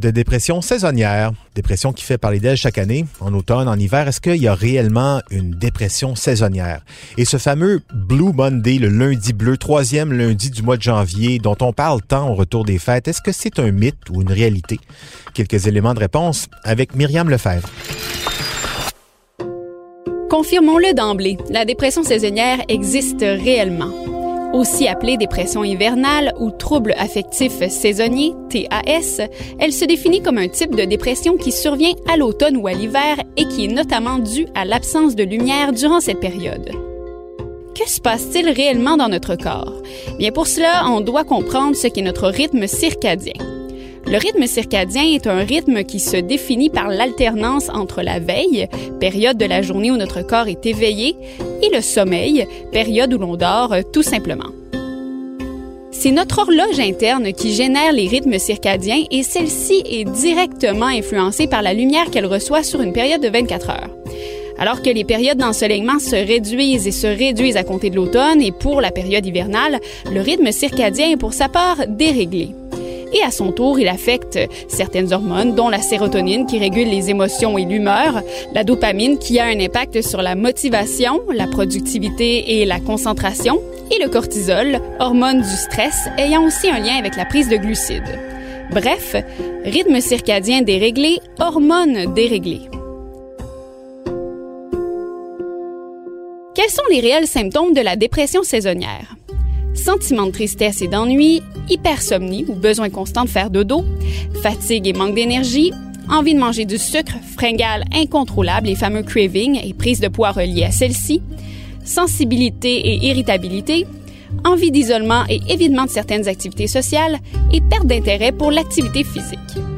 de dépression saisonnière, dépression qui fait parler d'elle chaque année, en automne, en hiver. Est-ce qu'il y a réellement une dépression saisonnière? Et ce fameux Blue Monday, le lundi bleu, troisième lundi du mois de janvier, dont on parle tant au retour des fêtes, est-ce que c'est un mythe ou une réalité? Quelques éléments de réponse avec Myriam Lefebvre. Confirmons-le d'emblée, la dépression saisonnière existe réellement. Aussi appelée dépression hivernale ou trouble affectif saisonnier, TAS, elle se définit comme un type de dépression qui survient à l'automne ou à l'hiver et qui est notamment due à l'absence de lumière durant cette période. Que se passe-t-il réellement dans notre corps? Bien pour cela, on doit comprendre ce qu'est notre rythme circadien. Le rythme circadien est un rythme qui se définit par l'alternance entre la veille, période de la journée où notre corps est éveillé, et le sommeil, période où l'on dort tout simplement. C'est notre horloge interne qui génère les rythmes circadiens et celle-ci est directement influencée par la lumière qu'elle reçoit sur une période de 24 heures. Alors que les périodes d'ensoleillement se réduisent et se réduisent à compter de l'automne et pour la période hivernale, le rythme circadien est pour sa part déréglé et à son tour, il affecte certaines hormones, dont la sérotonine qui régule les émotions et l'humeur, la dopamine qui a un impact sur la motivation, la productivité et la concentration, et le cortisol, hormone du stress, ayant aussi un lien avec la prise de glucides. Bref, rythme circadien déréglé, hormones déréglées. Quels sont les réels symptômes de la dépression saisonnière? Sentiment de tristesse et d'ennui, hypersomnie ou besoin constant de faire dodo, fatigue et manque d'énergie, envie de manger du sucre, fringales incontrôlables, les fameux cravings et prise de poids reliées à celle-ci, sensibilité et irritabilité, envie d'isolement et évitement de certaines activités sociales et perte d'intérêt pour l'activité physique.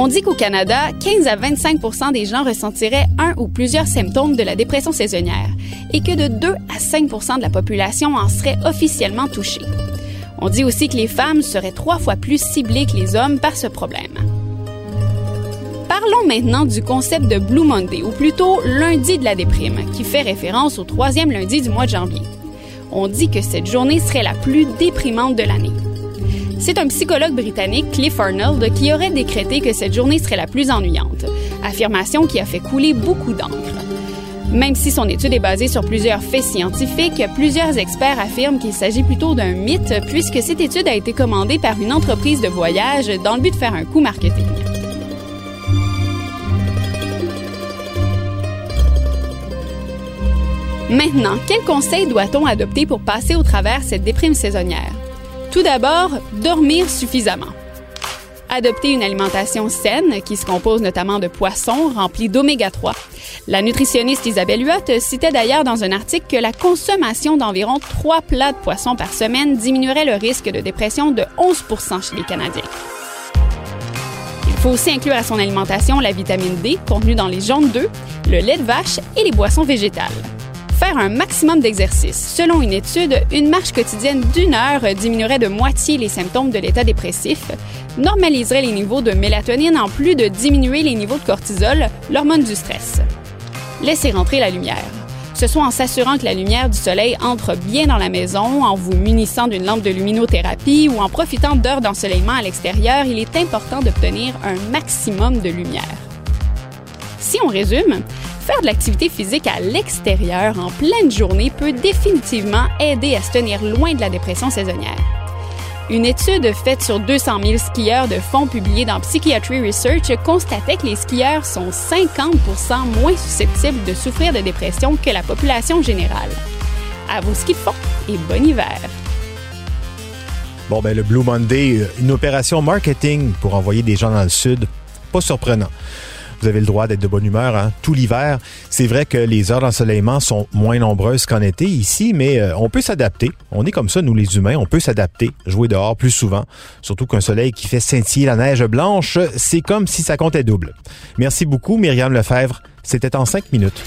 On dit qu'au Canada, 15 à 25% des gens ressentiraient un ou plusieurs symptômes de la dépression saisonnière et que de 2 à 5 de la population en serait officiellement touchée. On dit aussi que les femmes seraient trois fois plus ciblées que les hommes par ce problème. Parlons maintenant du concept de Blue Monday, ou plutôt lundi de la déprime, qui fait référence au troisième lundi du mois de janvier. On dit que cette journée serait la plus déprimante de l'année. C'est un psychologue britannique, Cliff Arnold, qui aurait décrété que cette journée serait la plus ennuyante, affirmation qui a fait couler beaucoup d'encre. Même si son étude est basée sur plusieurs faits scientifiques, plusieurs experts affirment qu'il s'agit plutôt d'un mythe puisque cette étude a été commandée par une entreprise de voyage dans le but de faire un coup marketing. Maintenant, quels conseils doit-on adopter pour passer au travers cette déprime saisonnière? Tout d'abord, dormir suffisamment. Adopter une alimentation saine qui se compose notamment de poissons remplis d'oméga 3. La nutritionniste Isabelle Huot citait d'ailleurs dans un article que la consommation d'environ 3 plats de poissons par semaine diminuerait le risque de dépression de 11 chez les Canadiens. Il faut aussi inclure à son alimentation la vitamine D contenue dans les jaunes d'œufs, le lait de vache et les boissons végétales faire un maximum d'exercice. Selon une étude, une marche quotidienne d'une heure diminuerait de moitié les symptômes de l'état dépressif, normaliserait les niveaux de mélatonine en plus de diminuer les niveaux de cortisol, l'hormone du stress. Laissez rentrer la lumière. Ce soit en s'assurant que la lumière du soleil entre bien dans la maison, en vous munissant d'une lampe de luminothérapie ou en profitant d'heures d'ensoleillement à l'extérieur, il est important d'obtenir un maximum de lumière. Si on résume, faire de l'activité physique à l'extérieur en pleine journée peut définitivement aider à se tenir loin de la dépression saisonnière. Une étude faite sur 200 000 skieurs de fond publiée dans Psychiatry Research constatait que les skieurs sont 50% moins susceptibles de souffrir de dépression que la population générale. À vos skis de fond et bon hiver! Bon, ben le Blue Monday, une opération marketing pour envoyer des gens dans le sud, pas surprenant vous avez le droit d'être de bonne humeur hein, tout l'hiver. C'est vrai que les heures d'ensoleillement sont moins nombreuses qu'en été ici, mais euh, on peut s'adapter. On est comme ça, nous les humains, on peut s'adapter, jouer dehors plus souvent. Surtout qu'un soleil qui fait scintiller la neige blanche, c'est comme si ça comptait double. Merci beaucoup, Myriam Lefebvre. C'était en cinq minutes.